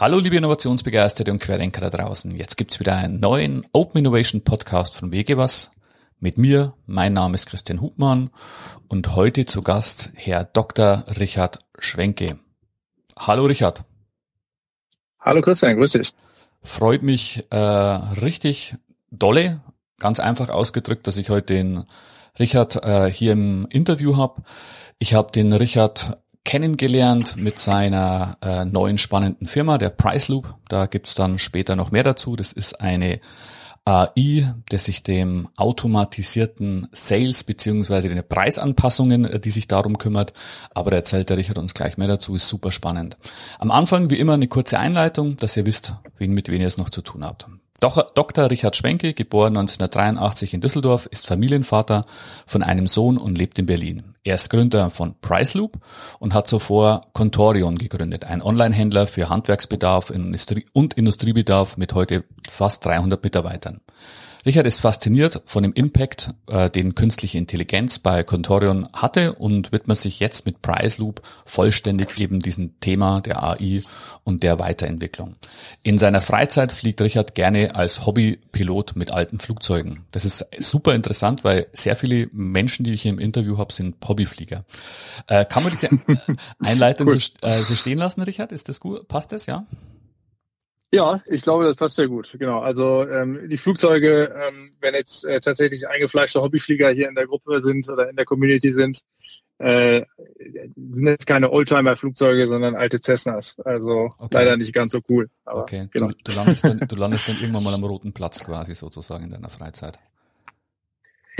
Hallo liebe Innovationsbegeisterte und Querdenker da draußen. Jetzt gibt's wieder einen neuen Open Innovation Podcast von WGWAS. Mit mir, mein Name ist Christian Hubmann und heute zu Gast Herr Dr. Richard Schwenke. Hallo Richard. Hallo Christian, grüß dich. Freut mich äh, richtig dolle, ganz einfach ausgedrückt, dass ich heute den Richard äh, hier im Interview habe. Ich habe den Richard kennengelernt mit seiner äh, neuen spannenden Firma, der Price Loop. Da gibt's dann später noch mehr dazu. Das ist eine AI, der sich dem automatisierten Sales beziehungsweise den Preisanpassungen, äh, die sich darum kümmert. Aber da erzählt der Richard uns gleich mehr dazu, ist super spannend. Am Anfang wie immer eine kurze Einleitung, dass ihr wisst, mit wem ihr es noch zu tun habt. Dr. Richard Schwenke, geboren 1983 in Düsseldorf, ist Familienvater von einem Sohn und lebt in Berlin. Er ist Gründer von Priceloop und hat zuvor Contorion gegründet, ein Online-Händler für Handwerksbedarf und Industriebedarf mit heute fast 300 Mitarbeitern. Richard ist fasziniert von dem Impact, äh, den künstliche Intelligenz bei Contorion hatte und widmet sich jetzt mit Price Loop vollständig eben diesem Thema der AI und der Weiterentwicklung. In seiner Freizeit fliegt Richard gerne als Hobbypilot mit alten Flugzeugen. Das ist super interessant, weil sehr viele Menschen, die ich hier im Interview habe, sind Hobbyflieger. Äh, kann man diese Einleitung cool. so, äh, so stehen lassen, Richard? Ist das gut? Passt das, ja? Ja, ich glaube, das passt sehr gut. Genau. Also ähm, die Flugzeuge, ähm, wenn jetzt äh, tatsächlich eingefleischte Hobbyflieger hier in der Gruppe sind oder in der Community sind, äh, sind jetzt keine Oldtimer-Flugzeuge, sondern alte Cessnas. Also okay. leider nicht ganz so cool. Okay, genau. du, du, landest dann, du landest dann irgendwann mal am roten Platz quasi sozusagen in deiner Freizeit.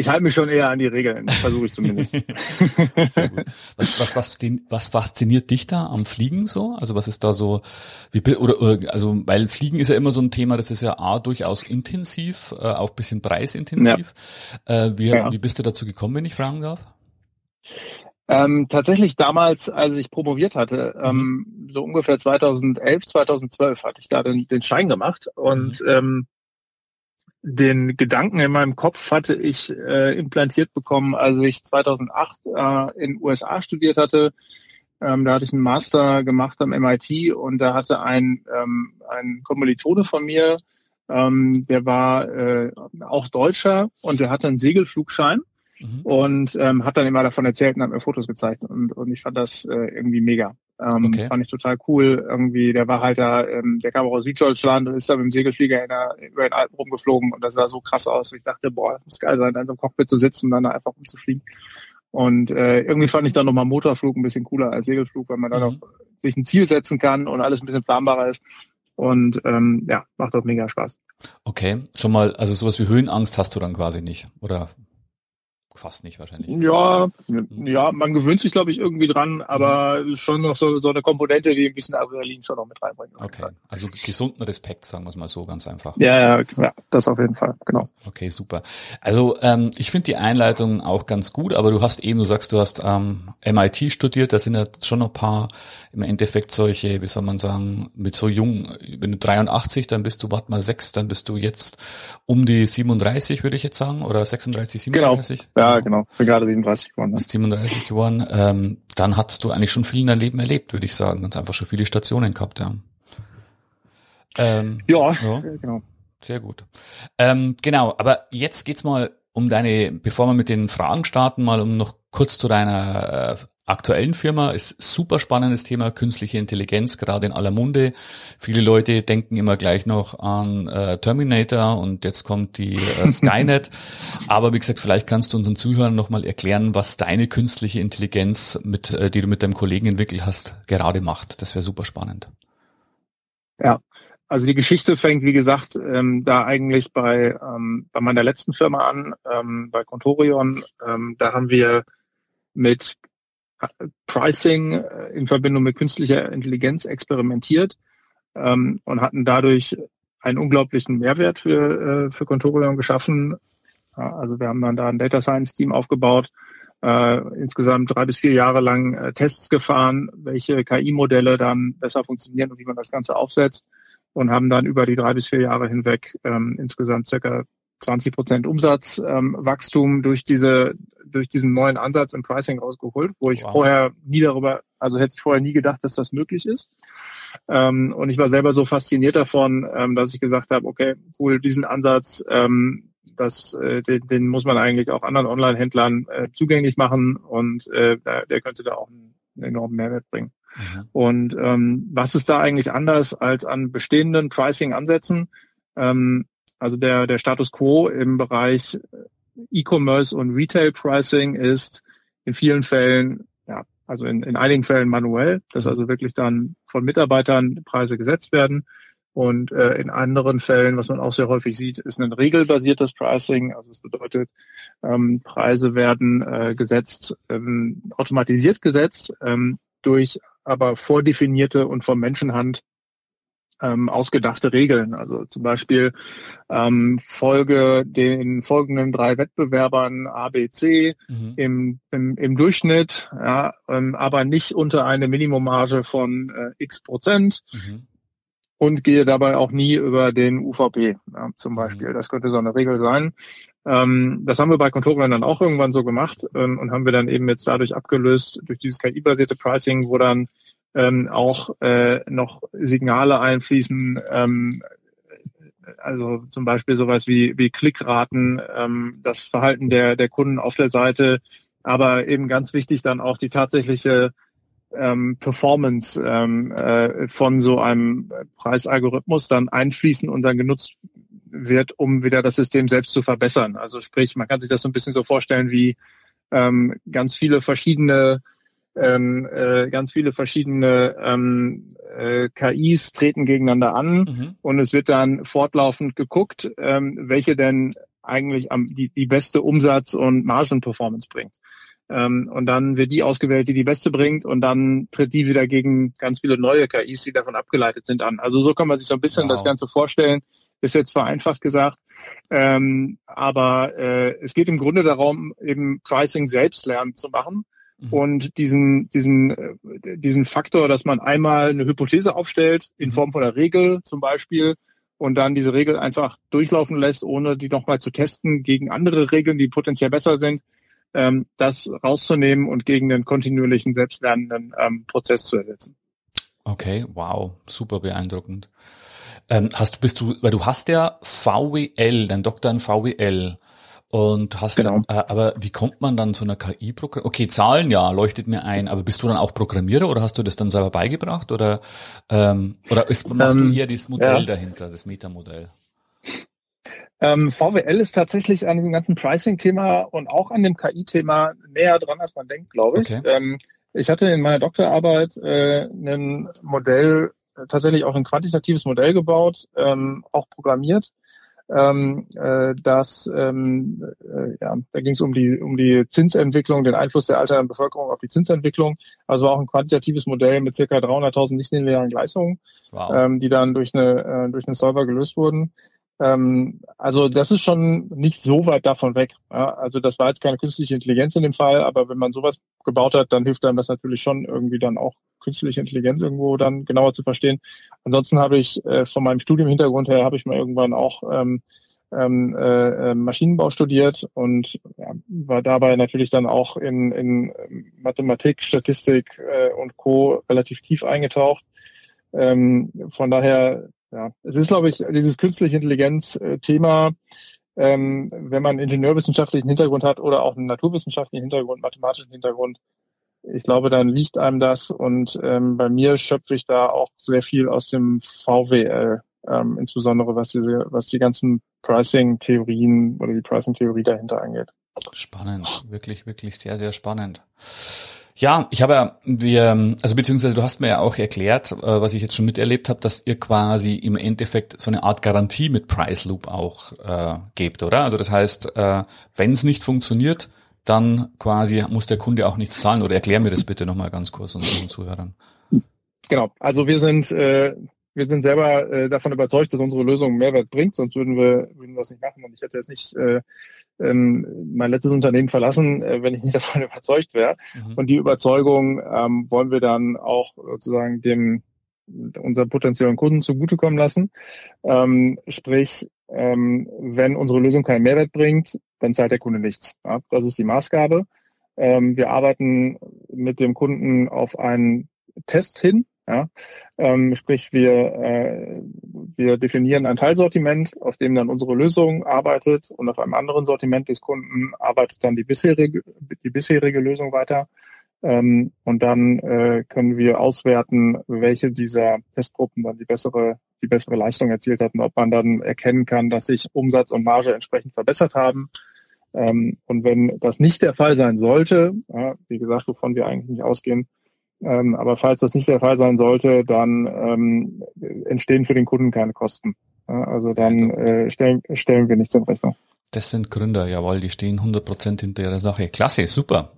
Ich halte mich schon eher an die Regeln, versuche ich zumindest. Sehr gut. Was, was, was, was fasziniert dich da am Fliegen so? Also was ist da so, wie, oder, oder also weil Fliegen ist ja immer so ein Thema, das ist ja A durchaus intensiv, äh, auch bisschen preisintensiv. Ja. Äh, wie, ja. wie bist du dazu gekommen, wenn ich fragen darf? Ähm, tatsächlich damals, als ich promoviert hatte, mhm. ähm, so ungefähr 2011, 2012 hatte ich da den, den Schein gemacht und mhm. ähm, den Gedanken in meinem Kopf hatte ich äh, implantiert bekommen, als ich 2008 äh, in USA studiert hatte. Ähm, da hatte ich einen Master gemacht am MIT und da hatte ein, ähm, ein Kommilitone von mir, ähm, der war äh, auch Deutscher und der hatte einen Segelflugschein mhm. und ähm, hat dann immer davon erzählt und hat mir Fotos gezeigt und, und ich fand das äh, irgendwie mega. Ähm, okay. Fand ich total cool. Irgendwie, der war halt da, ähm, der kam auch aus Süddeutschland und ist da mit dem Segelflieger in der, über den Alpen rumgeflogen und das sah so krass aus. Ich dachte, boah, das muss geil sein, da in so einem Cockpit zu sitzen und dann da einfach umzufliegen. Und äh, irgendwie fand ich dann nochmal Motorflug ein bisschen cooler als Segelflug, weil man mhm. dann auch sich ein Ziel setzen kann und alles ein bisschen planbarer ist. Und ähm, ja, macht auch mega Spaß. Okay, schon mal, also sowas wie Höhenangst hast du dann quasi nicht, oder Fast nicht wahrscheinlich. Ja, ja, man gewöhnt sich, glaube ich, irgendwie dran, aber mhm. schon noch so, so eine Komponente, die ein bisschen Adrenalin schon noch mit reinbringt. Okay, also gesunden Respekt, sagen wir es mal so, ganz einfach. Ja, ja, ja, das auf jeden Fall, genau. Okay, super. Also ähm, ich finde die Einleitung auch ganz gut, aber du hast eben, du sagst, du hast ähm, MIT studiert, da sind ja schon noch ein paar im Endeffekt solche, wie soll man sagen, mit so jung, wenn du 83, dann bist du, warte mal, sechs, dann bist du jetzt um die 37, würde ich jetzt sagen, oder 36, 37? Genau. Ja, genau. Bin gerade 37 geworden. Ne? Bist 37 geworden. Ähm, dann hattest du eigentlich schon viel in deinem Leben erlebt, würde ich sagen. Ganz einfach schon viele Stationen gehabt, ja. Ähm, ja, ja, genau. Sehr gut. Ähm, genau, aber jetzt geht's mal um deine, bevor wir mit den Fragen starten, mal um noch kurz zu deiner äh, aktuellen Firma ist super spannendes Thema künstliche Intelligenz, gerade in aller Munde. Viele Leute denken immer gleich noch an äh, Terminator und jetzt kommt die äh, Skynet. Aber wie gesagt, vielleicht kannst du unseren Zuhörern nochmal erklären, was deine künstliche Intelligenz, mit, äh, die du mit deinem Kollegen entwickelt hast, gerade macht. Das wäre super spannend. Ja, also die Geschichte fängt, wie gesagt, ähm, da eigentlich bei, ähm, bei meiner letzten Firma an, ähm, bei Contorion. Ähm, da haben wir mit Pricing äh, in Verbindung mit künstlicher Intelligenz experimentiert ähm, und hatten dadurch einen unglaublichen Mehrwert für, äh, für Contorion geschaffen. also wir haben dann da ein Data Science Team aufgebaut, äh, insgesamt drei bis vier Jahre lang äh, Tests gefahren, welche KI-Modelle dann besser funktionieren und wie man das Ganze aufsetzt und haben dann über die drei bis vier Jahre hinweg ähm, insgesamt circa 20 Prozent Umsatzwachstum ähm, durch diese durch diesen neuen Ansatz im Pricing rausgeholt, wo ich wow. vorher nie darüber, also hätte ich vorher nie gedacht, dass das möglich ist. Ähm, und ich war selber so fasziniert davon, ähm, dass ich gesagt habe, okay, cool, diesen Ansatz, ähm, das, äh, den, den muss man eigentlich auch anderen Online-Händlern äh, zugänglich machen und äh, der könnte da auch einen, einen enormen Mehrwert bringen. Mhm. Und ähm, was ist da eigentlich anders als an bestehenden Pricing-Ansätzen? Ähm, also der, der Status quo im Bereich E-Commerce und Retail Pricing ist in vielen Fällen, ja, also in, in einigen Fällen manuell, dass also wirklich dann von Mitarbeitern Preise gesetzt werden. Und äh, in anderen Fällen, was man auch sehr häufig sieht, ist ein regelbasiertes Pricing. Also es bedeutet, ähm, Preise werden äh, gesetzt, ähm, automatisiert gesetzt, ähm, durch aber vordefinierte und vom Menschenhand ähm, ausgedachte Regeln. Also zum Beispiel ähm, folge den folgenden drei Wettbewerbern A, B, C mhm. im, im, im Durchschnitt, ja, ähm, aber nicht unter eine Minimummarge von äh, x Prozent. Mhm. Und gehe dabei auch nie über den UVP, ja, zum mhm. Beispiel. Das könnte so eine Regel sein. Ähm, das haben wir bei Kontoren dann auch irgendwann so gemacht ähm, und haben wir dann eben jetzt dadurch abgelöst durch dieses KI-basierte Pricing, wo dann ähm, auch äh, noch Signale einfließen, ähm, also zum Beispiel sowas wie, wie Klickraten, ähm, das Verhalten der, der Kunden auf der Seite, aber eben ganz wichtig dann auch die tatsächliche ähm, Performance ähm, äh, von so einem Preisalgorithmus dann einfließen und dann genutzt wird, um wieder das System selbst zu verbessern. Also sprich, man kann sich das so ein bisschen so vorstellen wie ähm, ganz viele verschiedene ähm, äh, ganz viele verschiedene ähm, äh, KIs treten gegeneinander an mhm. und es wird dann fortlaufend geguckt, ähm, welche denn eigentlich am, die, die beste Umsatz- und Margenperformance bringt. Ähm, und dann wird die ausgewählt, die die beste bringt und dann tritt die wieder gegen ganz viele neue KIs, die davon abgeleitet sind, an. Also so kann man sich so ein bisschen wow. das Ganze vorstellen. Ist jetzt vereinfacht gesagt, ähm, aber äh, es geht im Grunde darum, eben Pricing selbst lernen zu machen Mhm. Und diesen, diesen, äh, diesen Faktor, dass man einmal eine Hypothese aufstellt, in mhm. Form von einer Regel zum Beispiel, und dann diese Regel einfach durchlaufen lässt, ohne die nochmal zu testen gegen andere Regeln, die potenziell besser sind, ähm, das rauszunehmen und gegen den kontinuierlichen selbstlernenden ähm, Prozess zu ersetzen. Okay, wow, super beeindruckend. Ähm, hast du, bist du, weil du hast ja VWL, dein Doktor in VWL. Und hast genau. dann, äh, aber wie kommt man dann zu einer KI-Programm? Okay, Zahlen ja, leuchtet mir ein, aber bist du dann auch Programmierer oder hast du das dann selber beigebracht oder ähm, oder ist, machst ähm, du hier dieses Modell ja. dahinter, das Metamodell? Ähm, VWL ist tatsächlich an diesem ganzen Pricing-Thema und auch an dem KI-Thema näher dran, als man denkt, glaube ich. Okay. Ähm, ich hatte in meiner Doktorarbeit äh, ein Modell, tatsächlich auch ein quantitatives Modell gebaut, ähm, auch programmiert ähm, äh, dass ähm, äh, ja, da ging es um die um die Zinsentwicklung, den Einfluss der alternden Bevölkerung auf die Zinsentwicklung. Also auch ein quantitatives Modell mit circa 300.000 nichtlinearen Gleichungen, wow. ähm, die dann durch eine äh, durch einen Solver gelöst wurden. Ähm, also das ist schon nicht so weit davon weg. Ja? Also das war jetzt keine künstliche Intelligenz in dem Fall, aber wenn man sowas gebaut hat, dann hilft einem das natürlich schon irgendwie dann auch künstliche Intelligenz irgendwo dann genauer zu verstehen. Ansonsten habe ich äh, von meinem Studium-Hintergrund her habe ich mal irgendwann auch ähm, ähm, äh, Maschinenbau studiert und ja, war dabei natürlich dann auch in, in Mathematik, Statistik äh, und Co. relativ tief eingetaucht. Ähm, von daher ja, es ist, glaube ich, dieses künstliche Intelligenz-Thema, ähm, wenn man ingenieurwissenschaftlichen Hintergrund hat oder auch einen naturwissenschaftlichen Hintergrund, mathematischen Hintergrund, ich glaube, dann liegt einem das und ähm, bei mir schöpfe ich da auch sehr viel aus dem VWL, ähm, insbesondere was diese, was die ganzen Pricing-Theorien oder die Pricing-Theorie dahinter angeht. Spannend, wirklich, wirklich sehr, sehr spannend. Ja, ich habe ja, wir, also beziehungsweise du hast mir ja auch erklärt, äh, was ich jetzt schon miterlebt habe, dass ihr quasi im Endeffekt so eine Art Garantie mit Price Loop auch äh, gebt, oder? Also das heißt, äh, wenn es nicht funktioniert, dann quasi muss der Kunde auch nichts zahlen. Oder erklär mir das bitte nochmal ganz kurz unseren Zuhörern. Genau, also wir sind äh, wir sind selber äh, davon überzeugt, dass unsere Lösung Mehrwert bringt, sonst würden wir würden wir das nicht machen. Und ich hätte jetzt nicht äh, ähm, mein letztes Unternehmen verlassen, äh, wenn ich nicht davon überzeugt wäre. Mhm. Und die Überzeugung ähm, wollen wir dann auch sozusagen dem unseren potenziellen Kunden zugutekommen lassen. Ähm, sprich, ähm, wenn unsere Lösung keinen Mehrwert bringt, dann zahlt der Kunde nichts. Ja, das ist die Maßgabe. Ähm, wir arbeiten mit dem Kunden auf einen Test hin. Ja? Ähm, sprich, wir, äh, wir definieren ein Teilsortiment, auf dem dann unsere Lösung arbeitet und auf einem anderen Sortiment des Kunden arbeitet dann die bisherige, die bisherige Lösung weiter. Ähm, und dann äh, können wir auswerten, welche dieser Testgruppen dann die bessere, die bessere Leistung erzielt hatten, ob man dann erkennen kann, dass sich Umsatz und Marge entsprechend verbessert haben. Ähm, und wenn das nicht der Fall sein sollte, ja, wie gesagt, wovon wir eigentlich nicht ausgehen, ähm, aber falls das nicht der Fall sein sollte, dann ähm, entstehen für den Kunden keine Kosten. Ja, also dann äh, stellen, stellen wir nichts in Rechnung. Das sind Gründer, jawohl, die stehen 100% hinter ihrer Sache. Klasse, super.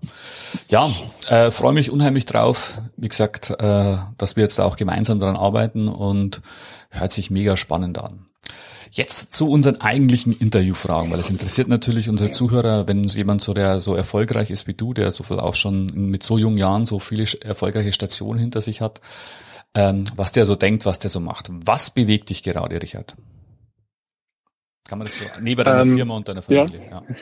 Ja, äh, freue mich unheimlich drauf, wie gesagt, äh, dass wir jetzt auch gemeinsam daran arbeiten und hört sich mega spannend an. Jetzt zu unseren eigentlichen Interviewfragen, weil es interessiert natürlich unsere Zuhörer, wenn jemand so der so erfolgreich ist wie du, der so viel auch schon mit so jungen Jahren so viele erfolgreiche Stationen hinter sich hat, ähm, was der so denkt, was der so macht. Was bewegt dich gerade, Richard? Kann man das so neben deiner ähm, Firma und deiner Familie? Ja. ja.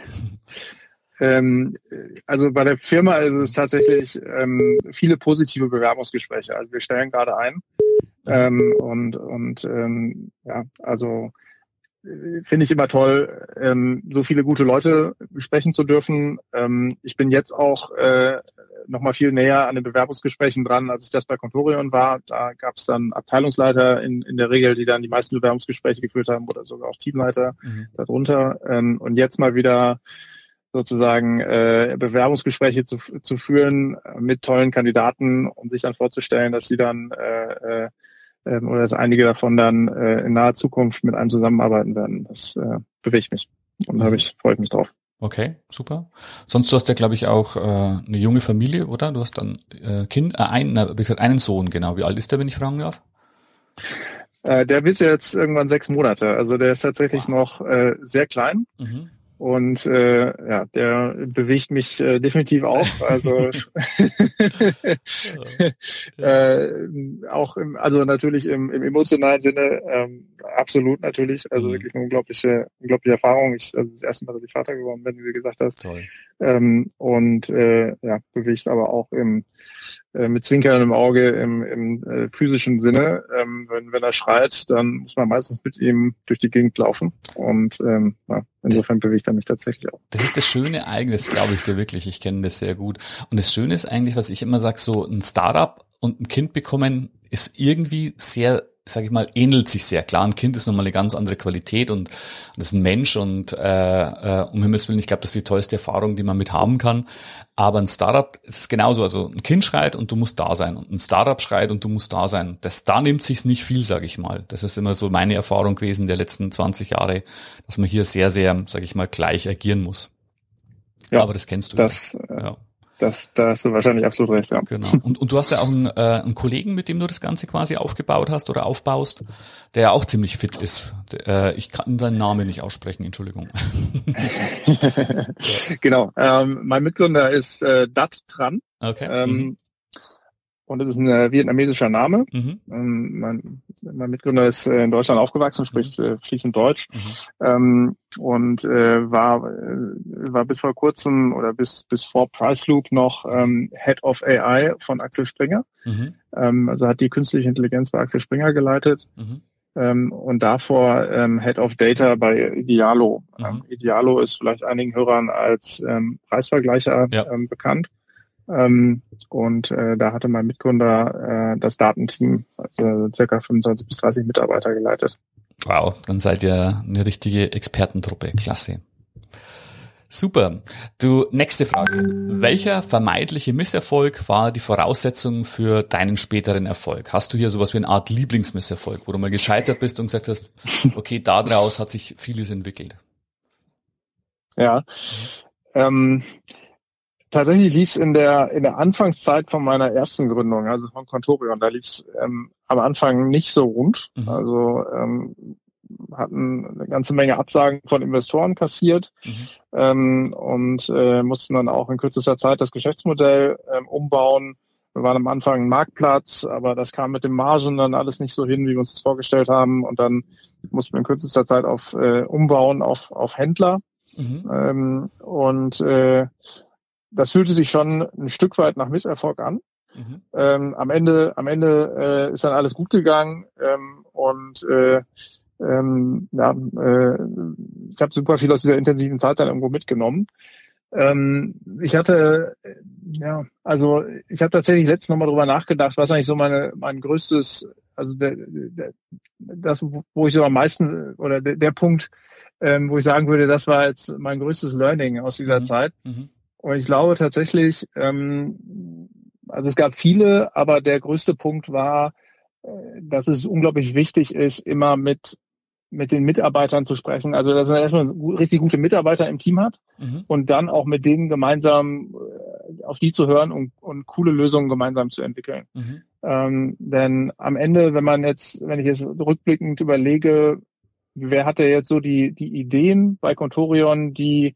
Ähm, also bei der Firma ist es tatsächlich ähm, viele positive Bewerbungsgespräche. Also wir stellen gerade ein ähm, und und ähm, ja, also finde ich immer toll, ähm, so viele gute Leute sprechen zu dürfen. Ähm, ich bin jetzt auch äh, noch mal viel näher an den Bewerbungsgesprächen dran, als ich das bei Contorion war. Da gab es dann Abteilungsleiter in, in der Regel, die dann die meisten Bewerbungsgespräche geführt haben oder sogar auch Teamleiter mhm. darunter. Ähm, und jetzt mal wieder sozusagen äh, Bewerbungsgespräche zu, zu führen mit tollen Kandidaten und sich dann vorzustellen, dass sie dann äh, äh, ähm, oder dass einige davon dann äh, in naher Zukunft mit einem zusammenarbeiten werden. Das äh, bewegt mich und da habe ich freue ich mich drauf. Okay, super. Sonst du hast ja, glaube ich, auch äh, eine junge Familie, oder? Du hast dann äh, Kind, äh, einen, wie gesagt, einen Sohn, genau. Wie alt ist der, wenn ich fragen darf? Äh, der wird jetzt irgendwann sechs Monate. Also der ist tatsächlich wow. noch äh, sehr klein. Mhm. Und äh, ja, der bewegt mich äh, definitiv auch. Also äh, auch im, also natürlich im, im emotionalen Sinne ähm, absolut natürlich. Also mhm. wirklich eine unglaubliche, unglaubliche Erfahrung. Ich also das erste Mal, dass ich Vater geworden bin, wie du gesagt hast. Toll. Ähm, und äh, ja, bewegt aber auch im äh, mit Zwinkern im Auge im, im äh, physischen Sinne. Ähm, wenn, wenn er schreit, dann muss man meistens mit ihm durch die Gegend laufen. Und ähm, ja, insofern das, bewegt er mich tatsächlich auch. Das ist das schöne Ereignis, glaube ich dir wirklich. Ich kenne das sehr gut. Und das Schöne ist eigentlich, was ich immer sage, so ein Startup und ein Kind bekommen ist irgendwie sehr sage ich mal, ähnelt sich sehr. Klar, ein Kind ist nochmal eine ganz andere Qualität und das ist ein Mensch und äh, äh, um Himmels Willen, ich glaube, das ist die tollste Erfahrung, die man mit haben kann. Aber ein Startup ist genauso. Also ein Kind schreit und du musst da sein und ein Startup schreit und du musst da sein. Das da nimmt sich's nicht viel, sage ich mal. Das ist immer so meine Erfahrung gewesen der letzten 20 Jahre, dass man hier sehr, sehr, sage ich mal, gleich agieren muss. Ja, aber das kennst du. Das, ja. Das, da hast du wahrscheinlich absolut recht, ja. Genau. Und, und du hast ja auch einen, äh, einen Kollegen, mit dem du das Ganze quasi aufgebaut hast oder aufbaust, der ja auch ziemlich fit ist. Der, äh, ich kann seinen Namen nicht aussprechen, Entschuldigung. genau. Ähm, mein Mitgründer ist äh, Dat Tran. Okay. Ähm, mhm. Und das ist ein äh, vietnamesischer Name. Mhm. Ähm, mein, mein, Mitgründer ist äh, in Deutschland aufgewachsen, spricht mhm. äh, fließend Deutsch mhm. ähm, und äh, war war bis vor kurzem oder bis bis vor Price Loop noch ähm, Head of AI von Axel Springer. Mhm. Ähm, also hat die künstliche Intelligenz bei Axel Springer geleitet. Mhm. Ähm, und davor ähm, Head of Data bei Idealo. Mhm. Idealo ist vielleicht einigen Hörern als Preisvergleicher ja. bekannt. Ähm, und äh, da hatte mein Mitgründer äh, das Datenteam, also circa 25 bis 30 Mitarbeiter geleitet. Wow, dann seid ihr eine richtige Expertentruppe. Klasse. Super. Du, nächste Frage. Welcher vermeidliche Misserfolg war die Voraussetzung für deinen späteren Erfolg? Hast du hier sowas wie eine Art Lieblingsmisserfolg, wo du mal gescheitert bist und gesagt hast, okay, daraus hat sich vieles entwickelt? Ja. Ähm, Tatsächlich lief es in der in der Anfangszeit von meiner ersten Gründung, also von Contorion, da lief es ähm, am Anfang nicht so rund. Mhm. Also ähm, hatten eine ganze Menge Absagen von Investoren kassiert mhm. ähm, und äh, mussten dann auch in kürzester Zeit das Geschäftsmodell ähm, umbauen. Wir waren am Anfang ein Marktplatz, aber das kam mit den Margen dann alles nicht so hin, wie wir uns das vorgestellt haben. Und dann mussten wir in kürzester Zeit auf äh, umbauen auf, auf Händler. Mhm. Ähm, und äh, das fühlte sich schon ein Stück weit nach Misserfolg an. Mhm. Ähm, am Ende, am Ende äh, ist dann alles gut gegangen ähm, und äh, ähm, ja, äh, ich habe super viel aus dieser intensiven Zeit dann irgendwo mitgenommen. Ähm, ich hatte, äh, ja, also ich habe tatsächlich letztens nochmal drüber nachgedacht, was eigentlich so meine mein größtes, also der, der, das, wo ich so am meisten oder der, der Punkt, ähm, wo ich sagen würde, das war jetzt mein größtes Learning aus dieser mhm. Zeit. Mhm. Und ich glaube tatsächlich, ähm, also es gab viele, aber der größte Punkt war, äh, dass es unglaublich wichtig ist, immer mit mit den Mitarbeitern zu sprechen. Also dass man erstmal richtig gute Mitarbeiter im Team hat mhm. und dann auch mit denen gemeinsam äh, auf die zu hören und, und coole Lösungen gemeinsam zu entwickeln. Mhm. Ähm, denn am Ende, wenn man jetzt, wenn ich jetzt rückblickend überlege, wer hatte jetzt so die, die Ideen bei Contorion, die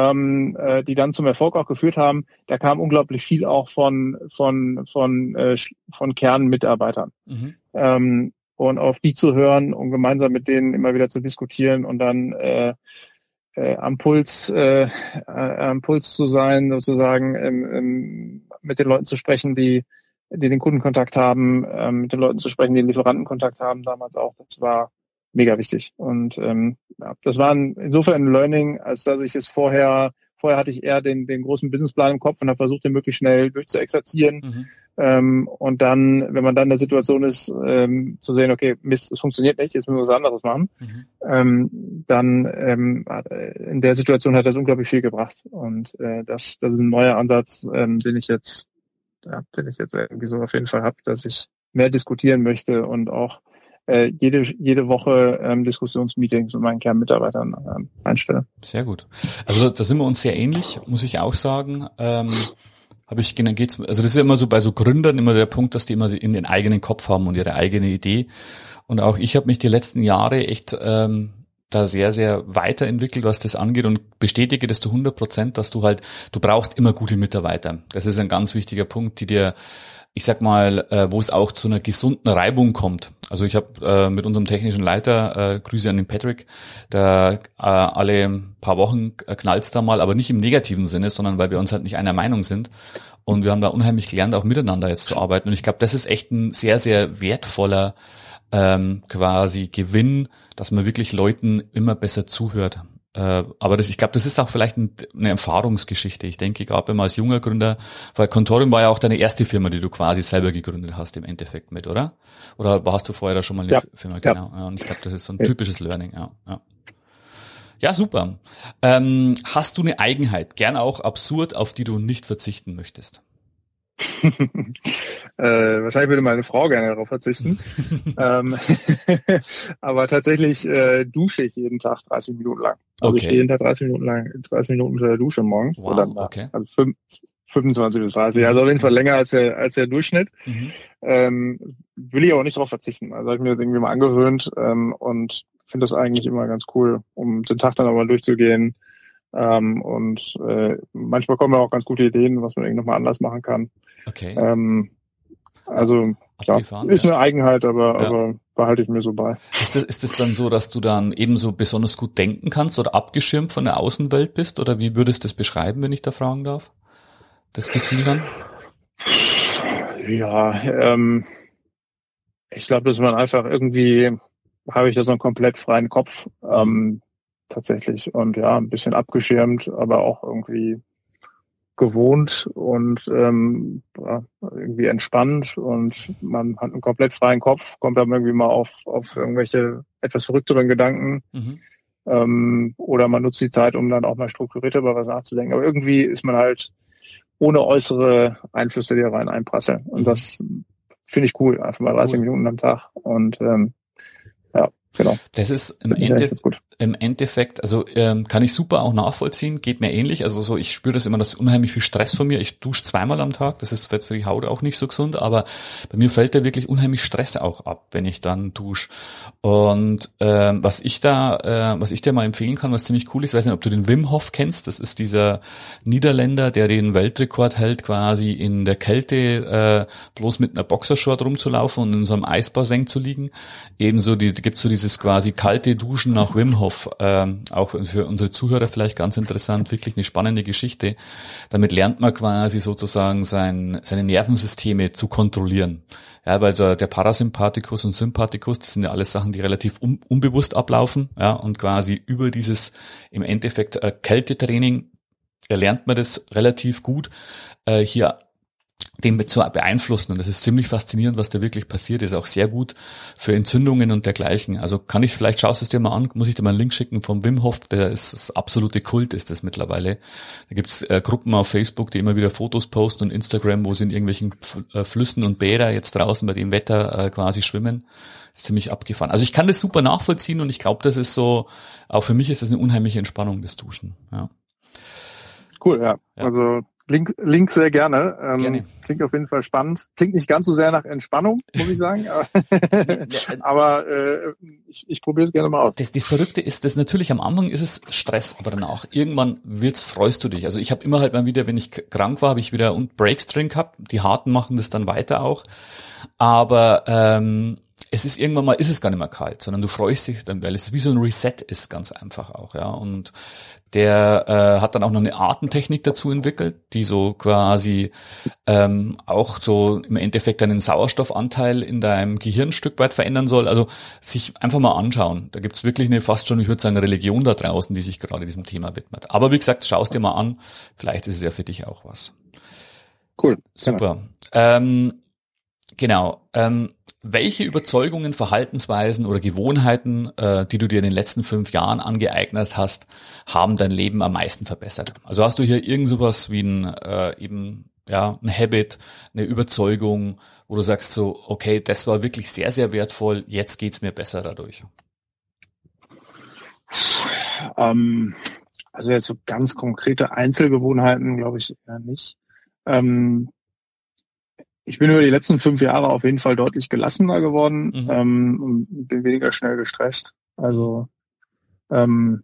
ähm, äh, die dann zum Erfolg auch geführt haben, da kam unglaublich viel auch von von von äh, von Kernmitarbeitern. Mhm. Ähm, und auf die zu hören und gemeinsam mit denen immer wieder zu diskutieren und dann äh, äh, am Puls äh, äh, am Puls zu sein, sozusagen ähm, ähm, mit den Leuten zu sprechen, die die den Kundenkontakt haben, ähm, mit den Leuten zu sprechen, die den Lieferantenkontakt haben, damals auch. Das war mega wichtig. Und ähm, ja, das war ein, insofern ein Learning, als dass ich es vorher, vorher hatte ich eher den, den großen Businessplan im Kopf und habe versucht, den möglichst schnell durchzuexerzieren. Mhm. Ähm, und dann, wenn man dann in der Situation ist, ähm, zu sehen, okay, Mist, es funktioniert nicht, jetzt müssen wir was anderes machen, mhm. ähm, dann ähm, in der Situation hat das unglaublich viel gebracht. Und äh, das, das ist ein neuer Ansatz, ähm, den ich jetzt, ja, den ich jetzt irgendwie so auf jeden Fall habe, dass ich mehr diskutieren möchte und auch äh, jede, jede Woche ähm, Diskussionsmeetings mit meinen Kernmitarbeitern ähm, einstelle. Sehr gut. Also da sind wir uns sehr ähnlich, muss ich auch sagen. Ähm, habe ich geht's, also das ist immer so bei so Gründern immer der Punkt, dass die immer in den eigenen Kopf haben und ihre eigene Idee. Und auch ich habe mich die letzten Jahre echt ähm, da sehr, sehr weiterentwickelt, was das angeht und bestätige das zu 100 Prozent, dass du halt, du brauchst immer gute Mitarbeiter. Das ist ein ganz wichtiger Punkt, die dir, ich sag mal, äh, wo es auch zu einer gesunden Reibung kommt. Also ich habe äh, mit unserem technischen Leiter, äh, Grüße an den Patrick, da äh, alle paar Wochen knallt's da mal, aber nicht im negativen Sinne, sondern weil wir uns halt nicht einer Meinung sind. Und wir haben da unheimlich gelernt, auch miteinander jetzt zu arbeiten. Und ich glaube, das ist echt ein sehr, sehr wertvoller ähm, quasi Gewinn, dass man wirklich Leuten immer besser zuhört. Äh, aber das, ich glaube, das ist auch vielleicht ein, eine Erfahrungsgeschichte. Ich denke, gerade wenn man als junger Gründer, weil Contorium war ja auch deine erste Firma, die du quasi selber gegründet hast im Endeffekt mit, oder? Oder warst du vorher da schon mal eine ja. Firma? Genau. Ja. und ich glaube, das ist so ein typisches Learning. Ja, ja. ja super. Ähm, hast du eine Eigenheit, gern auch absurd, auf die du nicht verzichten möchtest? äh, wahrscheinlich würde meine Frau gerne darauf verzichten. ähm, aber tatsächlich äh, dusche ich jeden Tag 30 Minuten lang. Also okay. ich stehe jeden Tag 30 Minuten lang, 30 Minuten unter der Dusche morgens. Wow, oder okay. Also 5, 25 bis 30. Also auf jeden Fall länger als der, als der Durchschnitt. Mhm. Ähm, will ich aber nicht darauf verzichten. Also habe ich mir das irgendwie mal angewöhnt ähm, und finde das eigentlich immer ganz cool, um den Tag dann aber durchzugehen ähm, und äh, manchmal kommen auch ganz gute Ideen, was man irgendwie nochmal anders machen kann. Okay. Ähm, also ja, ist eine Eigenheit, aber, ja. aber behalte ich mir so bei. Ist es ist das dann so, dass du dann ebenso besonders gut denken kannst oder abgeschirmt von der Außenwelt bist? Oder wie würdest du das beschreiben, wenn ich da fragen darf? Das Gefühl dann? Ja, ähm, ich glaube, dass man einfach irgendwie habe ich da so einen komplett freien Kopf. Ähm, tatsächlich. Und ja, ein bisschen abgeschirmt, aber auch irgendwie gewohnt und ähm, irgendwie entspannt und man hat einen komplett freien Kopf, kommt dann irgendwie mal auf, auf irgendwelche etwas verrückteren Gedanken. Mhm. Ähm, oder man nutzt die Zeit, um dann auch mal strukturierter über was nachzudenken. Aber irgendwie ist man halt ohne äußere Einflüsse, die rein einprasseln. Und mhm. das finde ich cool, einfach mal 30 cool. Minuten am Tag. Und ähm, ja, genau. Das ist im, Ende, im Endeffekt, also ähm, kann ich super auch nachvollziehen, geht mir ähnlich. Also so, ich spüre das immer, das unheimlich viel Stress von mir. Ich dusche zweimal am Tag, das ist jetzt für die Haut auch nicht so gesund, aber bei mir fällt da wirklich unheimlich Stress auch ab, wenn ich dann dusche. Und ähm, was ich da, äh, was ich dir mal empfehlen kann, was ziemlich cool ist, ich weiß nicht, ob du den Wim Hof kennst, das ist dieser Niederländer, der den Weltrekord hält, quasi in der Kälte äh, bloß mit einer Boxershort rumzulaufen und in so einem Eisbassin zu liegen. Ebenso die, gibt's so dieses quasi kalte Duschen nach Wim Hof auf, ähm, auch für unsere Zuhörer vielleicht ganz interessant, wirklich eine spannende Geschichte. Damit lernt man quasi sozusagen sein, seine Nervensysteme zu kontrollieren. Ja, weil so der Parasympathikus und Sympathikus, das sind ja alles Sachen, die relativ un unbewusst ablaufen, ja, und quasi über dieses im Endeffekt äh, Kältetraining erlernt man das relativ gut, äh, hier den zu beeinflussen. Und das ist ziemlich faszinierend, was da wirklich passiert. Ist auch sehr gut für Entzündungen und dergleichen. Also kann ich, vielleicht schaust du es dir mal an, muss ich dir mal einen Link schicken vom Wim Hof, der ist das absolute Kult, ist das mittlerweile. Da gibt's äh, Gruppen auf Facebook, die immer wieder Fotos posten und Instagram, wo sie in irgendwelchen äh, Flüssen und Bäder jetzt draußen bei dem Wetter äh, quasi schwimmen. Ist ziemlich abgefahren. Also ich kann das super nachvollziehen und ich glaube, das ist so, auch für mich ist das eine unheimliche Entspannung, das Duschen. Ja. Cool, ja. ja. Also Link, Link sehr gerne. Ähm, gerne. Klingt auf jeden Fall spannend. Klingt nicht ganz so sehr nach Entspannung, muss ich sagen. aber äh, ich, ich probiere es gerne mal aus. Das, das Verrückte ist, dass natürlich am Anfang ist es Stress, aber danach irgendwann wird's, freust du dich. Also ich habe immer halt mal wieder, wenn ich krank war, habe ich wieder Breaks drin gehabt. Die Harten machen das dann weiter auch. Aber ähm, es ist irgendwann mal, ist es gar nicht mehr kalt, sondern du freust dich dann, weil es wie so ein Reset ist, ganz einfach auch, ja. Und der äh, hat dann auch noch eine Artentechnik dazu entwickelt, die so quasi ähm, auch so im Endeffekt deinen Sauerstoffanteil in deinem Gehirn ein Stück weit verändern soll. Also sich einfach mal anschauen. Da gibt's wirklich eine fast schon, ich würde sagen, Religion da draußen, die sich gerade diesem Thema widmet. Aber wie gesagt, schaust dir mal an, vielleicht ist es ja für dich auch was. Cool. Super. Ähm, genau. Ähm, welche Überzeugungen, Verhaltensweisen oder Gewohnheiten, äh, die du dir in den letzten fünf Jahren angeeignet hast, haben dein Leben am meisten verbessert? Also hast du hier irgend sowas wie ein äh, eben ja ein Habit, eine Überzeugung, wo du sagst so, okay, das war wirklich sehr sehr wertvoll, jetzt geht's mir besser dadurch. Ähm, also jetzt so ganz konkrete Einzelgewohnheiten, glaube ich eher nicht. Ähm, ich bin über die letzten fünf Jahre auf jeden Fall deutlich gelassener geworden mhm. ähm, und bin weniger schnell gestresst. Also ähm,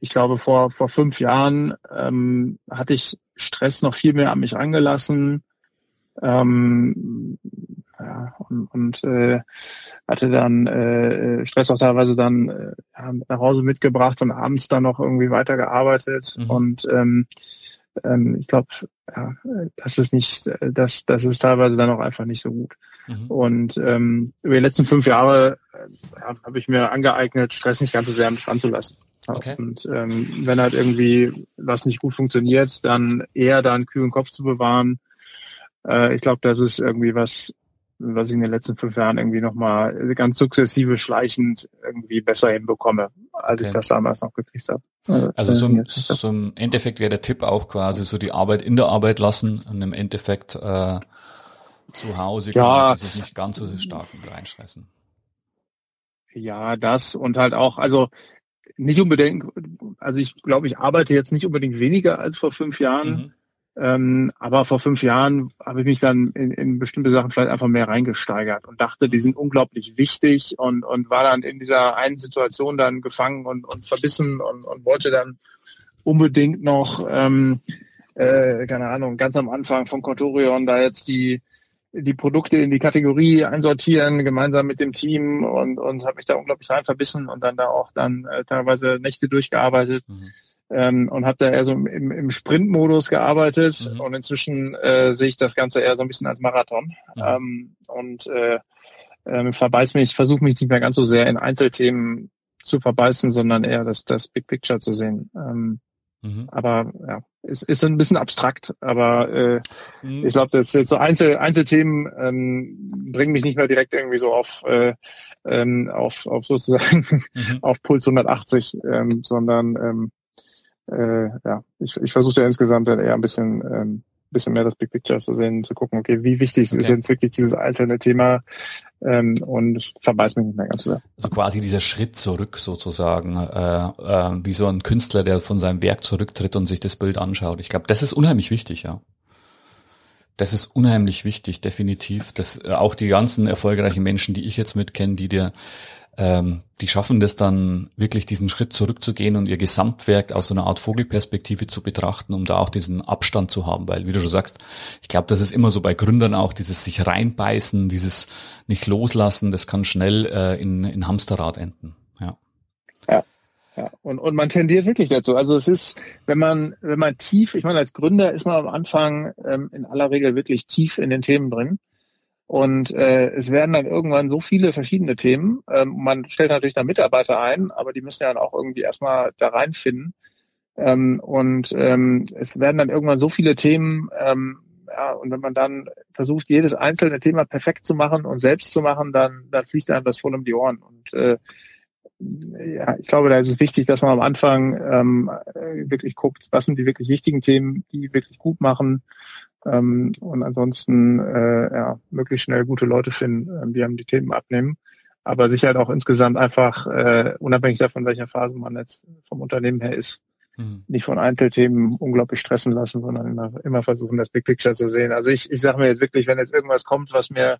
ich glaube, vor, vor fünf Jahren ähm, hatte ich Stress noch viel mehr an mich angelassen ähm, ja, und, und äh, hatte dann äh, Stress auch teilweise dann äh, nach Hause mitgebracht und abends dann noch irgendwie weitergearbeitet mhm. und ähm, ähm, ich glaube, ja, das ist nicht, das, das ist teilweise dann auch einfach nicht so gut. Mhm. Und ähm, über die letzten fünf Jahre äh, habe ich mir angeeignet, Stress nicht ganz so sehr an mich ranzulassen. Okay. Und ähm, wenn halt irgendwie was nicht gut funktioniert, dann eher da einen kühlen Kopf zu bewahren. Äh, ich glaube, das ist irgendwie was, was ich in den letzten fünf Jahren irgendwie nochmal ganz sukzessive schleichend irgendwie besser hinbekomme, als okay. ich das damals noch gekriegt habe. Also, also so, im, so im Endeffekt wäre der Tipp auch quasi so die Arbeit in der Arbeit lassen und im Endeffekt äh, zu Hause ja, kann sich nicht ganz so stark reinschreißen. Ja, das und halt auch, also nicht unbedingt, also ich glaube, ich arbeite jetzt nicht unbedingt weniger als vor fünf Jahren. Mhm ähm, aber vor fünf Jahren habe ich mich dann in, in bestimmte Sachen vielleicht einfach mehr reingesteigert und dachte, die sind unglaublich wichtig und, und war dann in dieser einen Situation dann gefangen und, und verbissen und, und wollte dann unbedingt noch, ähm, äh, keine Ahnung, ganz am Anfang von Contorion da jetzt die die Produkte in die Kategorie einsortieren, gemeinsam mit dem Team und, und habe mich da unglaublich rein verbissen und dann da auch dann äh, teilweise Nächte durchgearbeitet. Mhm ähm, und habe da eher so im, im Sprintmodus gearbeitet mhm. und inzwischen äh, sehe ich das Ganze eher so ein bisschen als Marathon mhm. ähm, und äh, äh, verbeiß mich, versuche mich nicht mehr ganz so sehr in Einzelthemen zu verbeißen, sondern eher das, das Big Picture zu sehen. Ähm, mhm. Aber ja, ist, ist ein bisschen abstrakt, aber äh, mhm. ich glaube, das jetzt so Einzel, Einzelthemen ähm, bringen mich nicht mehr direkt irgendwie so auf, äh, ähm, auf, auf sozusagen mhm. auf Puls 180, ähm, sondern ähm, äh, ja, ich, ich versuche ja insgesamt dann eher ein bisschen, ähm, bisschen mehr das Big Picture zu sehen, zu gucken, okay, wie wichtig okay. ist jetzt wirklich dieses einzelne Thema ähm, und verbeiß mich nicht mehr ganz so sehr. Also quasi dieser Schritt zurück sozusagen, äh, äh, wie so ein Künstler, der von seinem Werk zurücktritt und sich das Bild anschaut. Ich glaube, das ist unheimlich wichtig, ja. Das ist unheimlich wichtig, definitiv. Dass äh, auch die ganzen erfolgreichen Menschen, die ich jetzt mitkenne, die dir ähm, die schaffen das dann wirklich diesen Schritt zurückzugehen und ihr Gesamtwerk aus so einer Art Vogelperspektive zu betrachten, um da auch diesen Abstand zu haben, weil wie du schon sagst, ich glaube, das ist immer so bei Gründern auch dieses sich reinbeißen, dieses nicht loslassen, das kann schnell äh, in, in Hamsterrad enden. Ja. Ja, Ja, und, und man tendiert wirklich dazu. Also es ist, wenn man, wenn man tief, ich meine, als Gründer ist man am Anfang ähm, in aller Regel wirklich tief in den Themen drin. Und äh, es werden dann irgendwann so viele verschiedene Themen. Ähm, man stellt natürlich da Mitarbeiter ein, aber die müssen ja dann auch irgendwie erstmal da reinfinden. Ähm, und ähm, es werden dann irgendwann so viele Themen, ähm, ja, und wenn man dann versucht, jedes einzelne Thema perfekt zu machen und selbst zu machen, dann, dann fließt einem das voll um die Ohren. Und äh, ja, ich glaube, da ist es wichtig, dass man am Anfang ähm, wirklich guckt, was sind die wirklich wichtigen Themen, die wirklich gut machen ähm, und ansonsten äh, ja, möglichst schnell gute Leute finden, ähm, die einem die Themen abnehmen. Aber sicher halt auch insgesamt einfach, äh, unabhängig davon, welcher Phase man jetzt vom Unternehmen her ist, mhm. nicht von Einzelthemen unglaublich stressen lassen, sondern immer, immer versuchen, das Big Picture zu sehen. Also ich, ich sage mir jetzt wirklich, wenn jetzt irgendwas kommt, was mir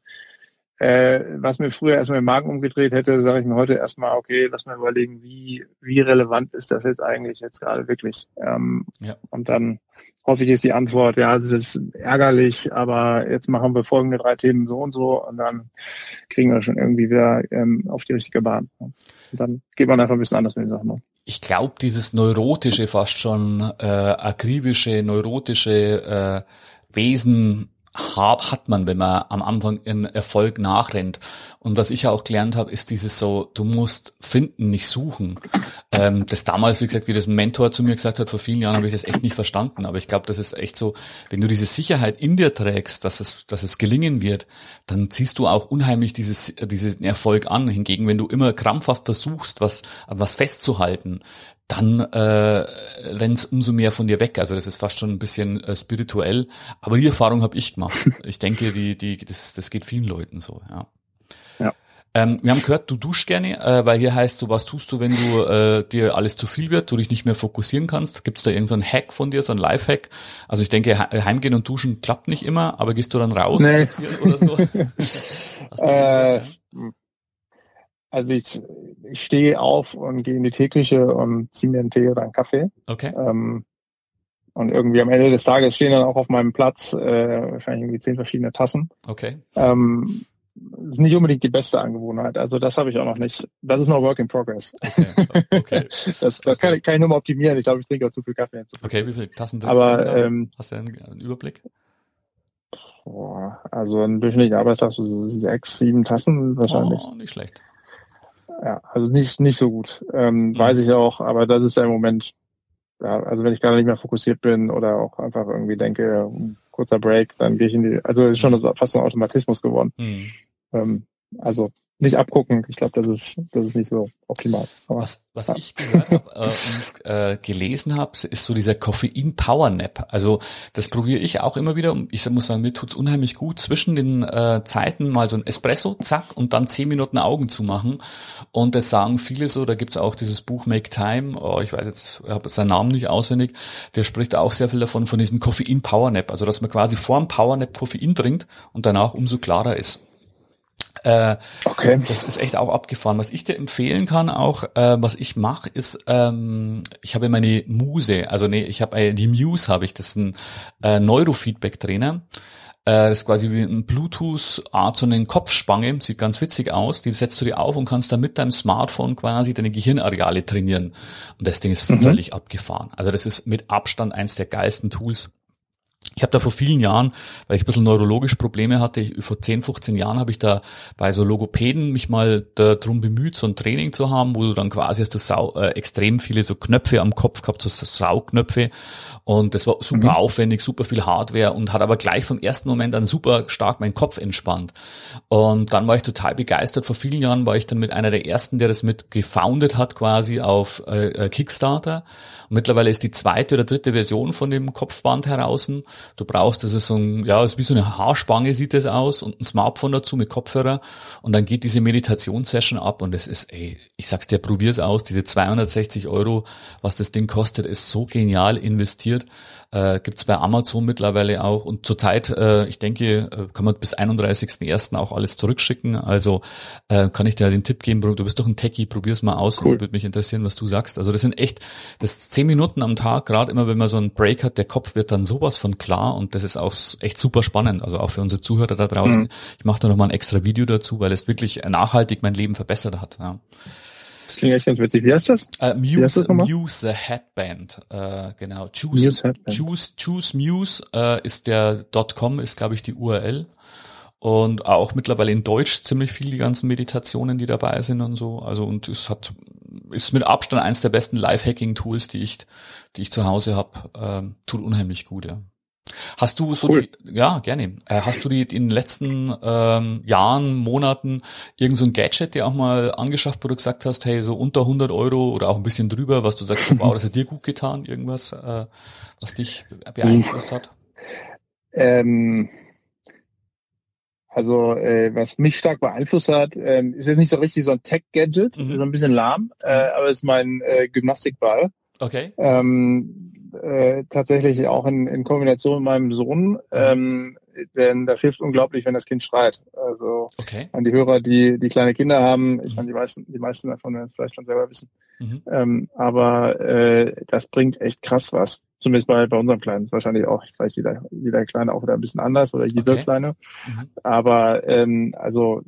äh, was mir früher erstmal im Magen umgedreht hätte, sage ich mir heute erstmal, okay, lass mal überlegen, wie, wie relevant ist das jetzt eigentlich jetzt gerade wirklich? Ähm, ja. Und dann hoffe ich ist die Antwort, ja, es ist ärgerlich, aber jetzt machen wir folgende drei Themen so und so und dann kriegen wir schon irgendwie wieder ähm, auf die richtige Bahn. Und dann geht man einfach ein bisschen anders mit den Sachen um. Ich glaube, dieses neurotische, fast schon äh, akribische, neurotische äh, Wesen hat man, wenn man am Anfang in Erfolg nachrennt. Und was ich ja auch gelernt habe, ist dieses so, du musst finden, nicht suchen. Ähm, das damals, wie gesagt, wie das Mentor zu mir gesagt hat, vor vielen Jahren habe ich das echt nicht verstanden. Aber ich glaube, das ist echt so, wenn du diese Sicherheit in dir trägst, dass es, dass es gelingen wird, dann ziehst du auch unheimlich dieses, diesen Erfolg an. Hingegen, wenn du immer krampfhaft versuchst, was, was festzuhalten, dann äh, rennt umso mehr von dir weg. Also das ist fast schon ein bisschen äh, spirituell. Aber die Erfahrung habe ich gemacht. Ich denke, die, die, das, das geht vielen Leuten so, ja. Ähm, wir haben gehört, du duschst gerne, äh, weil hier heißt so, was tust du, wenn du äh, dir alles zu viel wird, du dich nicht mehr fokussieren kannst? Gibt es da irgendeinen so Hack von dir, so ein Lifehack? Also ich denke, heimgehen und duschen klappt nicht immer, aber gehst du dann raus nee. oder so? äh, also ich, ich stehe auf und gehe in die Teeküche und ziehe mir einen Tee oder einen Kaffee. Okay. Ähm, und irgendwie am Ende des Tages stehen dann auch auf meinem Platz äh, wahrscheinlich irgendwie zehn verschiedene Tassen. Okay. Ähm, ist nicht unbedingt die beste Angewohnheit. Also das habe ich auch noch nicht. Das ist noch Work in Progress. Okay. okay. das das kann, ich, kann ich nur mal optimieren. Ich glaube, ich trinke auch zu viel Kaffee. Zu viel okay, wie viele Tassen trinkst Aber, du? Ähm, Hast du einen, einen Überblick? Boah, also ein durchschnittlicher Arbeitstag so sechs, sieben Tassen wahrscheinlich. Oh, nicht schlecht. Ja, also nicht, nicht so gut. Ähm, mhm. Weiß ich auch, aber das ist ja im Moment, ja, also wenn ich gerade nicht mehr fokussiert bin oder auch einfach irgendwie denke, kurzer Break, dann gehe ich in die, also ist schon fast ein Automatismus geworden. Mhm. Ähm, also nicht abgucken. Ich glaube, das ist, das ist nicht so optimal. Aber, was, was ja. ich gehört habe äh, und äh, gelesen habe, ist so dieser Koffein Power Nap. Also das probiere ich auch immer wieder. Ich muss sagen, mir tut's unheimlich gut, zwischen den äh, Zeiten mal so ein Espresso, zack, und dann zehn Minuten Augen zu machen. Und das sagen viele so, da gibt's auch dieses Buch Make Time, oh, ich weiß jetzt, ich habe seinen Namen nicht auswendig, der spricht auch sehr viel davon, von diesem Koffein Power Nap. Also dass man quasi vor dem Power Nap Koffein trinkt und danach umso klarer ist. Äh, okay. Das ist echt auch abgefahren. Was ich dir empfehlen kann, auch äh, was ich mache, ist, ähm, ich habe meine Muse, also nee, ich habe äh, die Muse habe ich, das ist ein äh, Neurofeedback-Trainer. Äh, das ist quasi wie ein Bluetooth-Art, so eine Kopfspange, sieht ganz witzig aus. Die setzt du dir auf und kannst dann mit deinem Smartphone quasi deine Gehirnareale trainieren. Und das Ding ist mhm. völlig abgefahren. Also das ist mit Abstand eins der geilsten Tools. Ich habe da vor vielen Jahren, weil ich ein bisschen neurologisch Probleme hatte, vor 10, 15 Jahren habe ich da bei so Logopäden mich mal darum bemüht, so ein Training zu haben, wo du dann quasi hast du Sau, äh, extrem viele so Knöpfe am Kopf gehabt, so Saugknöpfe und das war super mhm. aufwendig, super viel Hardware und hat aber gleich vom ersten Moment an super stark meinen Kopf entspannt. Und dann war ich total begeistert. Vor vielen Jahren war ich dann mit einer der ersten, der das mit gefoundet hat quasi auf äh, äh Kickstarter mittlerweile ist die zweite oder dritte Version von dem Kopfband heraus. Du brauchst, das ist so ein, ja, ist wie so eine Haarspange sieht das aus und ein Smartphone dazu mit Kopfhörer und dann geht diese Meditationssession ab und es ist, ey, ich sag's dir, probier's aus, diese 260 Euro, was das Ding kostet, ist so genial investiert. Äh, Gibt bei Amazon mittlerweile auch. Und zurzeit, äh, ich denke, äh, kann man bis 31.01. auch alles zurückschicken. Also äh, kann ich dir den Tipp geben, du bist doch ein Techie, probier's mal aus. Cool. Würde mich interessieren, was du sagst. Also das sind echt, das zehn Minuten am Tag, gerade immer wenn man so einen Break hat, der Kopf wird dann sowas von klar und das ist auch echt super spannend. Also auch für unsere Zuhörer da draußen. Mhm. Ich mache da nochmal ein extra Video dazu, weil es wirklich nachhaltig mein Leben verbessert hat. Ja. Das klingt echt ganz witzig. Wie heißt das? Äh, Muse, Muse the Headband, äh, genau. Choose Muse, Headband. Choose, Choose Muse äh, ist der .com, ist glaube ich die URL. Und auch mittlerweile in Deutsch ziemlich viel die ganzen Meditationen, die dabei sind und so. Also und es hat ist mit Abstand eines der besten Live-Hacking-Tools, die ich, die ich zu Hause habe. Ähm, tut unheimlich gut, ja. Hast du so, cool. die, ja, gerne. Äh, hast du die in den letzten ähm, Jahren, Monaten irgend so ein Gadget dir auch mal angeschafft, wo du gesagt hast, hey, so unter 100 Euro oder auch ein bisschen drüber, was du sagst, wow, das hat dir gut getan, irgendwas, äh, was dich beeinflusst hat? Ähm, also äh, was mich stark beeinflusst hat, ähm, ist jetzt nicht so richtig so ein Tech-Gadget, mhm. so ein bisschen lahm, äh, aber ist mein äh, Gymnastikball. Okay. Ähm, äh, tatsächlich auch in, in Kombination mit meinem Sohn, ähm, denn das hilft unglaublich, wenn das Kind schreit. Also okay. an die Hörer, die die kleine Kinder haben, ich meine, die meisten, die meisten davon werden es vielleicht schon selber wissen. Mhm. Ähm, aber äh, das bringt echt krass was. Zumindest bei, bei unserem Kleinen. Wahrscheinlich auch, ich weiß, jeder, jeder Kleine auch wieder ein bisschen anders oder jeder okay. Kleine. Mhm. Aber ähm, also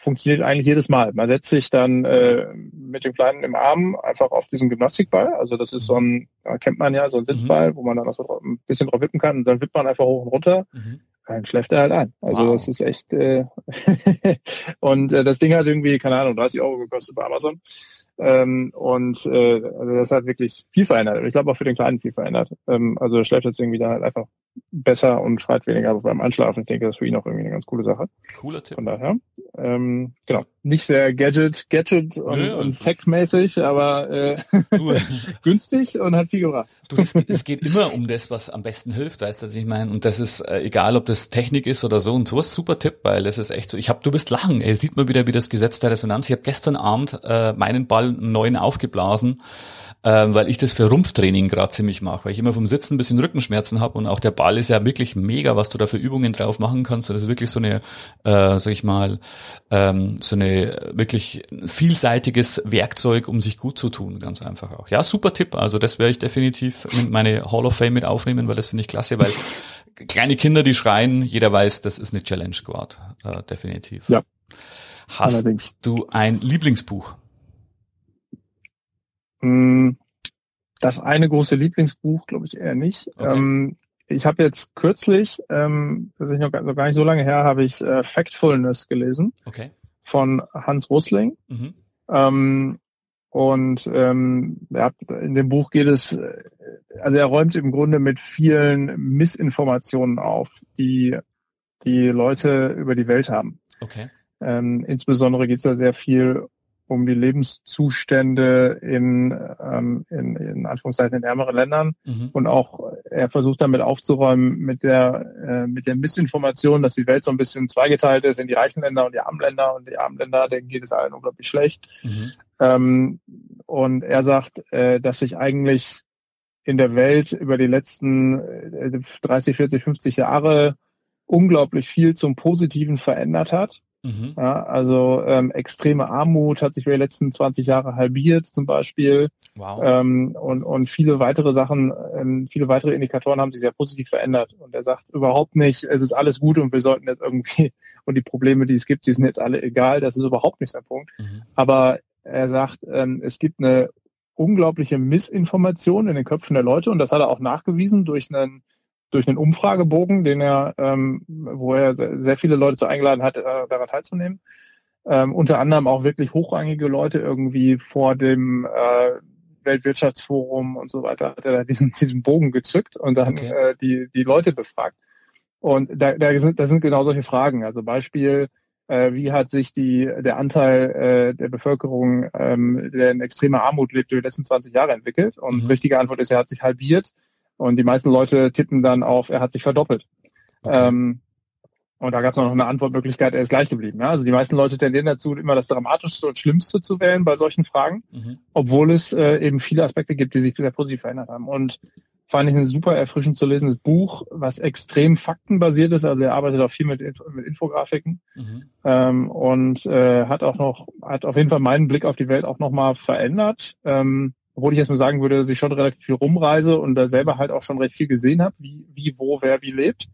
funktioniert eigentlich jedes Mal. Man setzt sich dann äh, mit dem Kleinen im Arm einfach auf diesen Gymnastikball. Also das ist so ein, kennt man ja, so ein Sitzball, mhm. wo man dann auch so ein bisschen drauf wippen kann und dann wippt man einfach hoch und runter. Mhm. Dann schläft er halt ein. Also wow. das ist echt äh, und äh, das Ding hat irgendwie, keine Ahnung, 30 Euro gekostet bei Amazon. Ähm, und äh, also das hat wirklich viel verändert. Ich glaube auch für den Kleinen viel verändert. Ähm, also schläft jetzt irgendwie da halt einfach besser und schreit weniger beim Einschlafen. Ich denke, das ist für ihn auch irgendwie eine ganz coole Sache. Cooler Tipp. Von daher, ähm, genau, nicht sehr Gadget, Gadget und, ja, und Tech-mäßig, aber äh, günstig und hat viel gebracht. Du, es, es, geht immer um das, was am besten hilft, weißt du, was ich meine? Und das ist äh, egal, ob das Technik ist oder so. Und sowas super Tipp, weil es ist echt so. Ich habe, du bist lachen. Ey, sieht man wieder, wie das Gesetz der Resonanz. Ich habe gestern Abend äh, meinen Ball neuen aufgeblasen ähm, weil ich das für Rumpftraining gerade ziemlich mache, weil ich immer vom Sitzen ein bisschen Rückenschmerzen habe und auch der Ball ist ja wirklich mega, was du da für Übungen drauf machen kannst. Das ist wirklich so eine, äh, sag ich mal, ähm, so eine wirklich vielseitiges Werkzeug, um sich gut zu tun, ganz einfach auch. Ja, super Tipp. Also das werde ich definitiv in meine Hall of Fame mit aufnehmen, weil das finde ich klasse, weil kleine Kinder, die schreien, jeder weiß, das ist eine Challenge Squad, äh, definitiv. Ja. Hast Allerdings. du ein Lieblingsbuch? Mm, das eine große Lieblingsbuch, glaube ich eher nicht. Okay. Ähm, ich habe jetzt kürzlich, ähm, das ist noch gar, noch gar nicht so lange her, habe ich äh, Factfulness gelesen okay. von Hans Rosling. Mhm. Ähm, und ähm, ja, in dem Buch geht es, äh, also er räumt im Grunde mit vielen Missinformationen auf, die die Leute über die Welt haben. Okay. Ähm, insbesondere geht es da sehr viel um die Lebenszustände in, ähm, in, in Anführungszeichen in ärmeren Ländern mhm. und auch er versucht damit aufzuräumen mit der äh, mit der Missinformation, dass die Welt so ein bisschen zweigeteilt ist in die reichen Länder und die armen Länder und die armen Länder, denen geht es allen unglaublich schlecht. Mhm. Ähm, und er sagt, äh, dass sich eigentlich in der Welt über die letzten äh, 30, 40, 50 Jahre unglaublich viel zum Positiven verändert hat Mhm. Ja, also ähm, extreme Armut hat sich über die letzten 20 Jahre halbiert zum Beispiel. Wow. Ähm, und, und viele weitere Sachen, ähm, viele weitere Indikatoren haben sich sehr positiv verändert. Und er sagt überhaupt nicht, es ist alles gut und wir sollten jetzt irgendwie, und die Probleme, die es gibt, die sind jetzt alle egal. Das ist überhaupt nicht sein Punkt. Mhm. Aber er sagt, ähm, es gibt eine unglaubliche Missinformation in den Köpfen der Leute und das hat er auch nachgewiesen durch einen durch einen Umfragebogen, den er, ähm, wo er sehr viele Leute zu eingeladen hat, äh, daran teilzunehmen. Ähm, unter anderem auch wirklich hochrangige Leute irgendwie vor dem äh, Weltwirtschaftsforum und so weiter hat er da diesen, diesen Bogen gezückt und dann okay. äh, die, die Leute befragt. Und da, da, sind, da sind genau solche Fragen. Also Beispiel, äh, wie hat sich die, der Anteil äh, der Bevölkerung, ähm, der in extremer Armut lebt, über die letzten 20 Jahre entwickelt? Und mhm. richtige Antwort ist, er hat sich halbiert. Und die meisten Leute tippen dann auf, er hat sich verdoppelt. Okay. Ähm, und da gab es noch eine Antwortmöglichkeit, er ist gleich geblieben. Ja? Also die meisten Leute tendieren dazu, immer das Dramatischste und Schlimmste zu wählen bei solchen Fragen, mhm. obwohl es äh, eben viele Aspekte gibt, die sich sehr positiv verändert haben. Und fand ich ein super erfrischend zu lesendes Buch, was extrem faktenbasiert ist. Also er arbeitet auch viel mit, mit Infografiken mhm. ähm, und äh, hat auch noch, hat auf jeden Fall meinen Blick auf die Welt auch nochmal verändert. Ähm, obwohl ich jetzt mal sagen würde, dass ich schon relativ viel rumreise und da selber halt auch schon recht viel gesehen habe, wie, wie, wo, wer, wie lebt.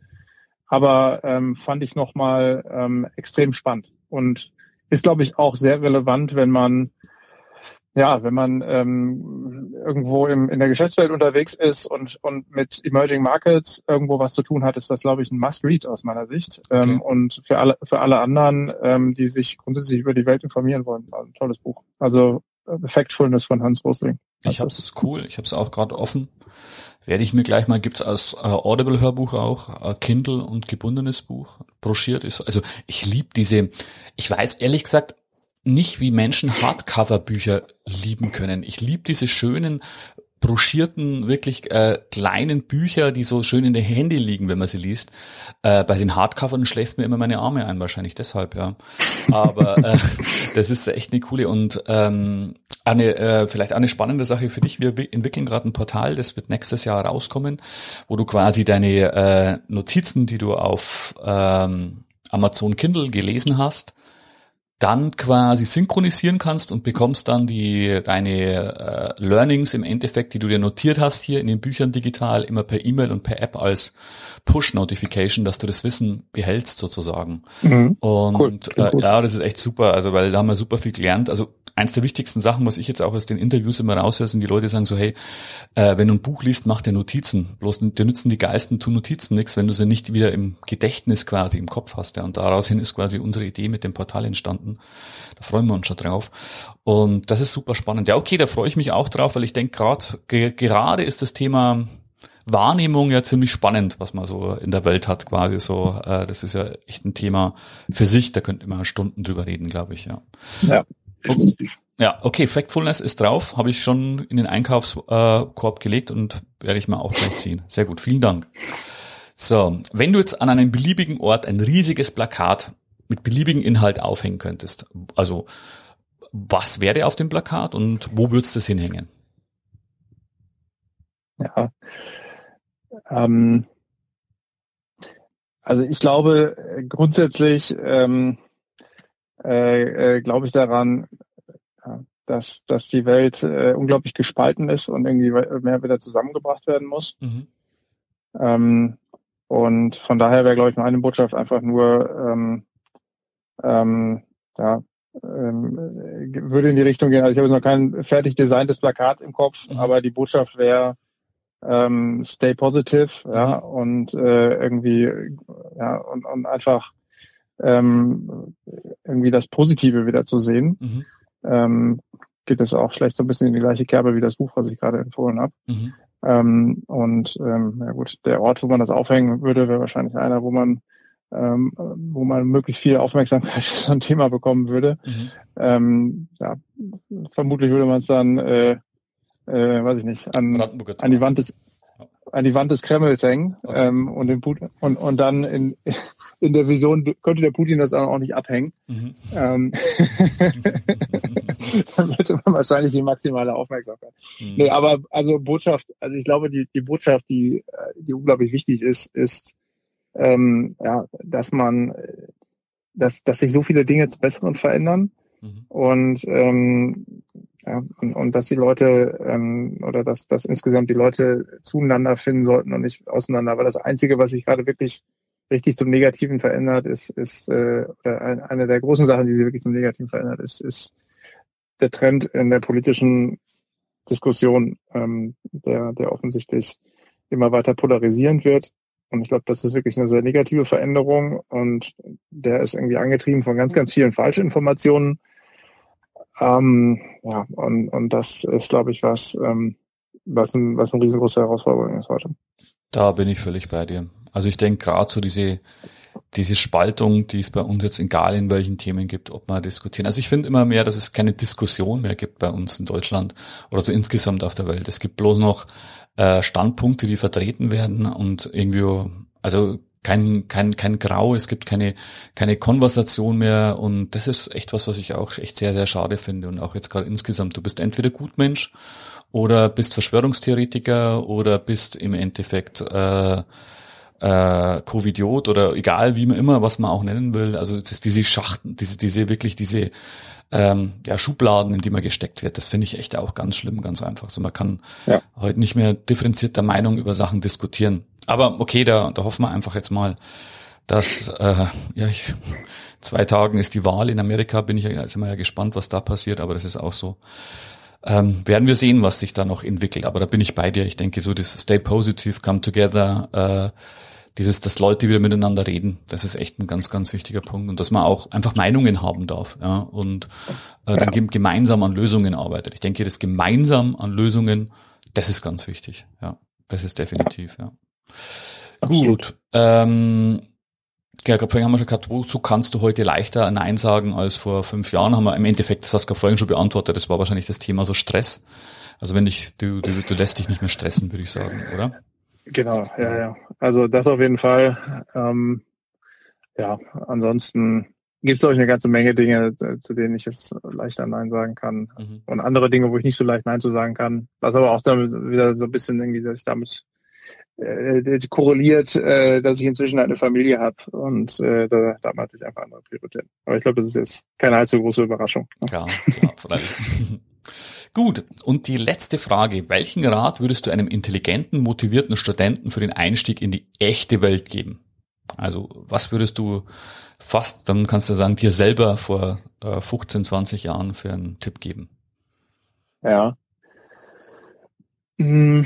Aber ähm, fand ich nochmal ähm, extrem spannend und ist, glaube ich, auch sehr relevant, wenn man ja, wenn man ähm, irgendwo im, in der Geschäftswelt unterwegs ist und, und mit Emerging Markets irgendwo was zu tun hat, ist das, glaube ich, ein Must-Read aus meiner Sicht. Ähm, okay. Und für alle, für alle anderen, ähm, die sich grundsätzlich über die Welt informieren wollen, ein tolles Buch. Also Factfulness von Hans Rosling. Ich hab's cool, ich hab's auch gerade offen. Werde ich mir gleich mal, gibt's als äh, Audible-Hörbuch auch, äh, Kindle und gebundenes Buch, broschiert ist. Also ich lieb diese, ich weiß ehrlich gesagt, nicht, wie Menschen Hardcover-Bücher lieben können. Ich liebe diese schönen broschierten, wirklich äh, kleinen Bücher, die so schön in der Handy liegen, wenn man sie liest. Äh, bei den Hardcovern schläft mir immer meine Arme ein, wahrscheinlich deshalb, ja. Aber äh, das ist echt eine coole und ähm, eine, äh, vielleicht eine spannende Sache für dich. Wir entwickeln gerade ein Portal, das wird nächstes Jahr rauskommen, wo du quasi deine äh, Notizen, die du auf ähm, Amazon Kindle gelesen hast, dann quasi synchronisieren kannst und bekommst dann die deine äh, Learnings im Endeffekt, die du dir notiert hast hier in den Büchern digital, immer per E-Mail und per App als Push-Notification, dass du das Wissen behältst sozusagen. Mhm. Und cool. äh, ja, das ist echt super, also weil da haben wir super viel gelernt. Also eins der wichtigsten Sachen, was ich jetzt auch aus den Interviews immer raushöre, sind die Leute sagen so, hey, äh, wenn du ein Buch liest, mach dir Notizen. Bloß dir nützen die Geisten, tu Notizen nichts, wenn du sie nicht wieder im Gedächtnis quasi im Kopf hast. Ja. Und daraus hin ist quasi unsere Idee mit dem Portal entstanden. Da freuen wir uns schon drauf. Und das ist super spannend. Ja, okay, da freue ich mich auch drauf, weil ich denke gerade, ge gerade ist das Thema Wahrnehmung ja ziemlich spannend, was man so in der Welt hat, quasi so. Äh, das ist ja echt ein Thema für sich, da könnte man Stunden drüber reden, glaube ich, ja. Ja. Ja, okay, Factfulness ist drauf, habe ich schon in den Einkaufskorb gelegt und werde ich mal auch gleich ziehen. Sehr gut, vielen Dank. So, wenn du jetzt an einem beliebigen Ort ein riesiges Plakat mit beliebigem Inhalt aufhängen könntest, also was wäre auf dem Plakat und wo würdest du das hinhängen? Ja, ähm, also ich glaube grundsätzlich ähm, äh, äh, glaube ich daran, dass, dass die Welt äh, unglaublich gespalten ist und irgendwie mehr wieder zusammengebracht werden muss. Mhm. Ähm, und von daher wäre, glaube ich, meine Botschaft einfach nur, ähm, ähm, ja, ähm, würde in die Richtung gehen. Also ich habe jetzt noch kein fertig designtes Plakat im Kopf, mhm. aber die Botschaft wäre ähm, stay positive, ja, mhm. und äh, irgendwie, ja, und, und einfach ähm, irgendwie das Positive wieder zu sehen. Mhm. Ähm, geht es auch schlecht so ein bisschen in die gleiche Kerbe wie das Buch, was ich gerade empfohlen habe. Mhm. Ähm, und ähm, ja gut, der Ort, wo man das aufhängen würde, wäre wahrscheinlich einer, wo man ähm, wo man möglichst viel Aufmerksamkeit für so ein Thema bekommen würde. Mhm. Ähm, ja, vermutlich würde man es dann, äh, äh, weiß ich nicht, an, an die Wand des an die Wand des Kremls hängen okay. ähm, und, den Putin, und, und dann in, in der Vision könnte der Putin das auch nicht abhängen. Mhm. Ähm, dann hätte man wahrscheinlich die maximale Aufmerksamkeit. Mhm. Nee, aber also Botschaft, also ich glaube, die, die Botschaft, die, die unglaublich wichtig ist, ist, ähm, ja, dass man, dass, dass sich so viele Dinge zu Besseren verändern. Mhm. Und ähm, ja, und, und dass die Leute ähm, oder dass, dass insgesamt die Leute zueinander finden sollten und nicht auseinander. Aber das Einzige, was sich gerade wirklich richtig zum Negativen verändert, ist, ist äh, eine der großen Sachen, die sich wirklich zum Negativen verändert, ist, ist der Trend in der politischen Diskussion, ähm, der, der offensichtlich immer weiter polarisierend wird. Und ich glaube, das ist wirklich eine sehr negative Veränderung und der ist irgendwie angetrieben von ganz, ganz vielen Falschinformationen ähm, ja, und, und das ist, glaube ich, was, ähm, was, ein, was eine riesengroße Herausforderung ist heute. Da bin ich völlig bei dir. Also ich denke gerade so diese, diese Spaltung, die es bei uns jetzt egal in welchen Themen gibt, ob man diskutieren. Also ich finde immer mehr, dass es keine Diskussion mehr gibt bei uns in Deutschland oder so insgesamt auf der Welt. Es gibt bloß noch äh, Standpunkte, die vertreten werden und irgendwie, also kein, kein, kein Grau, es gibt keine, keine Konversation mehr und das ist echt was, was ich auch echt sehr, sehr schade finde und auch jetzt gerade insgesamt. Du bist entweder Gutmensch oder bist Verschwörungstheoretiker oder bist im Endeffekt äh, äh, Covidiot oder egal wie man immer, was man auch nennen will. Also diese Schachten, diese, diese wirklich diese ähm, ja, Schubladen, in die man gesteckt wird, das finde ich echt auch ganz schlimm, ganz einfach. Also man kann ja. heute nicht mehr differenzierter Meinung über Sachen diskutieren. Aber okay, da, da hoffen wir einfach jetzt mal, dass äh, ja, ich, zwei Tagen ist die Wahl in Amerika, bin ich ja, sind wir ja gespannt, was da passiert, aber das ist auch so ähm, werden wir sehen, was sich da noch entwickelt. Aber da bin ich bei dir. Ich denke, so das Stay Positive, Come Together, äh, dieses, dass Leute wieder miteinander reden, das ist echt ein ganz, ganz wichtiger Punkt. Und dass man auch einfach Meinungen haben darf, ja, und äh, dann ja. gemeinsam an Lösungen arbeitet. Ich denke, das gemeinsam an Lösungen, das ist ganz wichtig, ja. Das ist definitiv, ja. Gut. Ähm, ja, vorhin haben wir schon gehabt, wozu kannst du heute leichter Nein sagen als vor fünf Jahren? Haben wir im Endeffekt, das hast du vorhin schon beantwortet, das war wahrscheinlich das Thema so Stress. Also wenn ich, du, du, du lässt dich nicht mehr stressen, würde ich sagen, oder? Genau, ja, ja. Also das auf jeden Fall. Ähm, ja, ansonsten gibt es euch eine ganze Menge Dinge, zu denen ich jetzt leichter Nein sagen kann. Mhm. Und andere Dinge, wo ich nicht so leicht Nein zu sagen kann. Was aber auch damit wieder so ein bisschen irgendwie, dass ich damit äh, korreliert, äh, dass ich inzwischen eine Familie habe und äh, da, da hatte ich einfach andere Prioritäten. Aber ich glaube, das ist jetzt keine allzu große Überraschung. Klar, klar, freilich. Gut, und die letzte Frage. Welchen Rat würdest du einem intelligenten, motivierten Studenten für den Einstieg in die echte Welt geben? Also was würdest du fast, dann kannst du sagen, dir selber vor äh, 15, 20 Jahren für einen Tipp geben? Ja. Hm.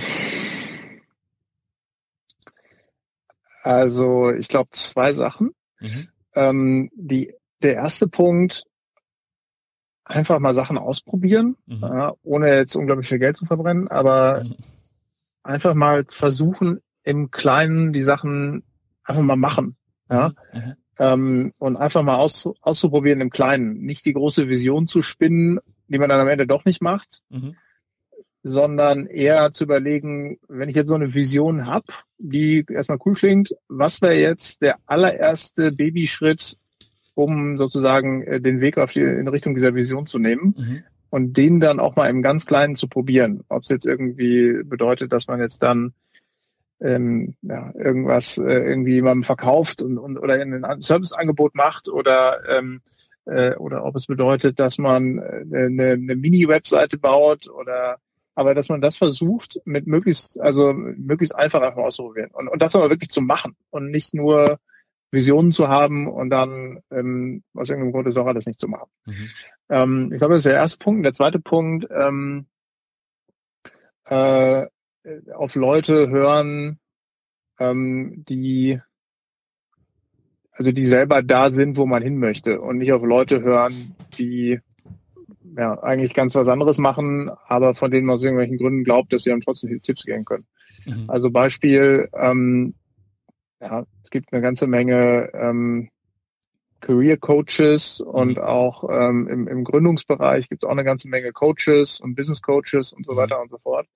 Also ich glaube zwei Sachen. Mhm. Ähm, die, der erste Punkt, einfach mal Sachen ausprobieren, mhm. äh, ohne jetzt unglaublich viel Geld zu verbrennen, aber mhm. einfach mal versuchen, im Kleinen die Sachen einfach mal machen. Ja? Mhm. mhm. Ähm, und einfach mal aus, auszuprobieren im Kleinen. Nicht die große Vision zu spinnen, die man dann am Ende doch nicht macht, mhm. sondern eher zu überlegen, wenn ich jetzt so eine Vision habe, die erstmal cool klingt, was wäre jetzt der allererste Babyschritt, um sozusagen äh, den Weg auf die, in Richtung dieser Vision zu nehmen mhm. und den dann auch mal im ganz Kleinen zu probieren. Ob es jetzt irgendwie bedeutet, dass man jetzt dann ähm, ja, irgendwas äh, irgendwie jemandem verkauft und, und oder in ein Serviceangebot macht oder ähm, äh, oder ob es bedeutet, dass man äh, eine, eine Mini-Webseite baut oder aber dass man das versucht, mit möglichst, also möglichst einfach einfach auszuprobieren. Und, und das aber wirklich zu machen und nicht nur Visionen zu haben und dann ähm, aus irgendeinem Grund ist auch alles nicht zu machen. Mhm. Ähm, ich glaube, das ist der erste Punkt. Der zweite Punkt, ähm, äh, auf Leute hören, ähm, die also die selber da sind, wo man hin möchte und nicht auf Leute hören, die ja eigentlich ganz was anderes machen, aber von denen man aus irgendwelchen Gründen glaubt, dass sie dann trotzdem Tipps geben können. Mhm. Also Beispiel, ähm, ja, es gibt eine ganze Menge ähm, Career Coaches und mhm. auch ähm, im, im Gründungsbereich gibt es auch eine ganze Menge Coaches und Business Coaches und so mhm. weiter und so fort.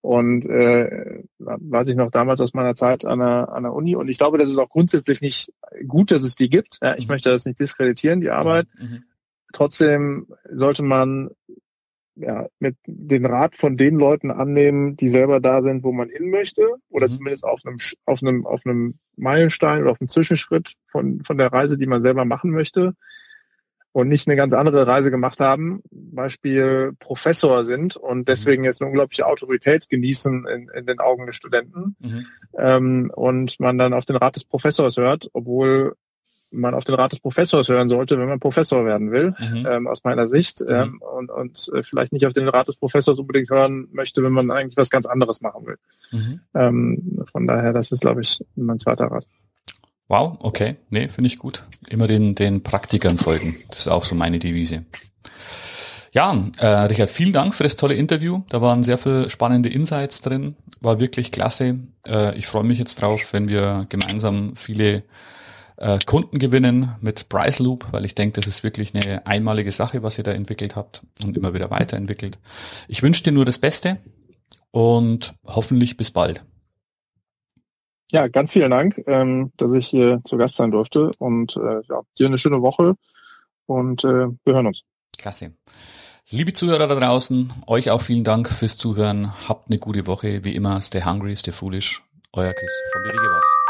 Und äh, weiß ich noch damals aus meiner Zeit an der, an der Uni. Und ich glaube, das ist auch grundsätzlich nicht gut, dass es die gibt. Ja, ich mhm. möchte das nicht diskreditieren, die Arbeit. Mhm. Trotzdem sollte man ja, mit den Rat von den Leuten annehmen, die selber da sind, wo man hin möchte, oder mhm. zumindest auf einem, auf einem, auf einem Meilenstein oder auf einem Zwischenschritt von, von der Reise, die man selber machen möchte und nicht eine ganz andere Reise gemacht haben, Beispiel Professor sind und mhm. deswegen jetzt eine unglaubliche Autorität genießen in, in den Augen des Studenten mhm. ähm, und man dann auf den Rat des Professors hört, obwohl man auf den Rat des Professors hören sollte, wenn man Professor werden will, mhm. ähm, aus meiner Sicht. Mhm. Ähm, und und äh, vielleicht nicht auf den Rat des Professors unbedingt hören möchte, wenn man eigentlich was ganz anderes machen will. Mhm. Ähm, von daher, das ist, glaube ich, mein zweiter Rat. Wow, okay. Nee, finde ich gut. Immer den, den Praktikern folgen. Das ist auch so meine Devise. Ja, äh, Richard, vielen Dank für das tolle Interview. Da waren sehr viele spannende Insights drin. War wirklich klasse. Äh, ich freue mich jetzt drauf, wenn wir gemeinsam viele äh, Kunden gewinnen mit Price Loop, weil ich denke, das ist wirklich eine einmalige Sache, was ihr da entwickelt habt und immer wieder weiterentwickelt. Ich wünsche dir nur das Beste und hoffentlich bis bald. Ja, ganz vielen Dank, ähm, dass ich hier zu Gast sein durfte und äh, ja, dir eine schöne Woche und äh, wir hören uns. Klasse. Liebe Zuhörer da draußen, euch auch vielen Dank fürs Zuhören. Habt eine gute Woche. Wie immer, stay hungry, stay foolish. Euer Chris von BWG was.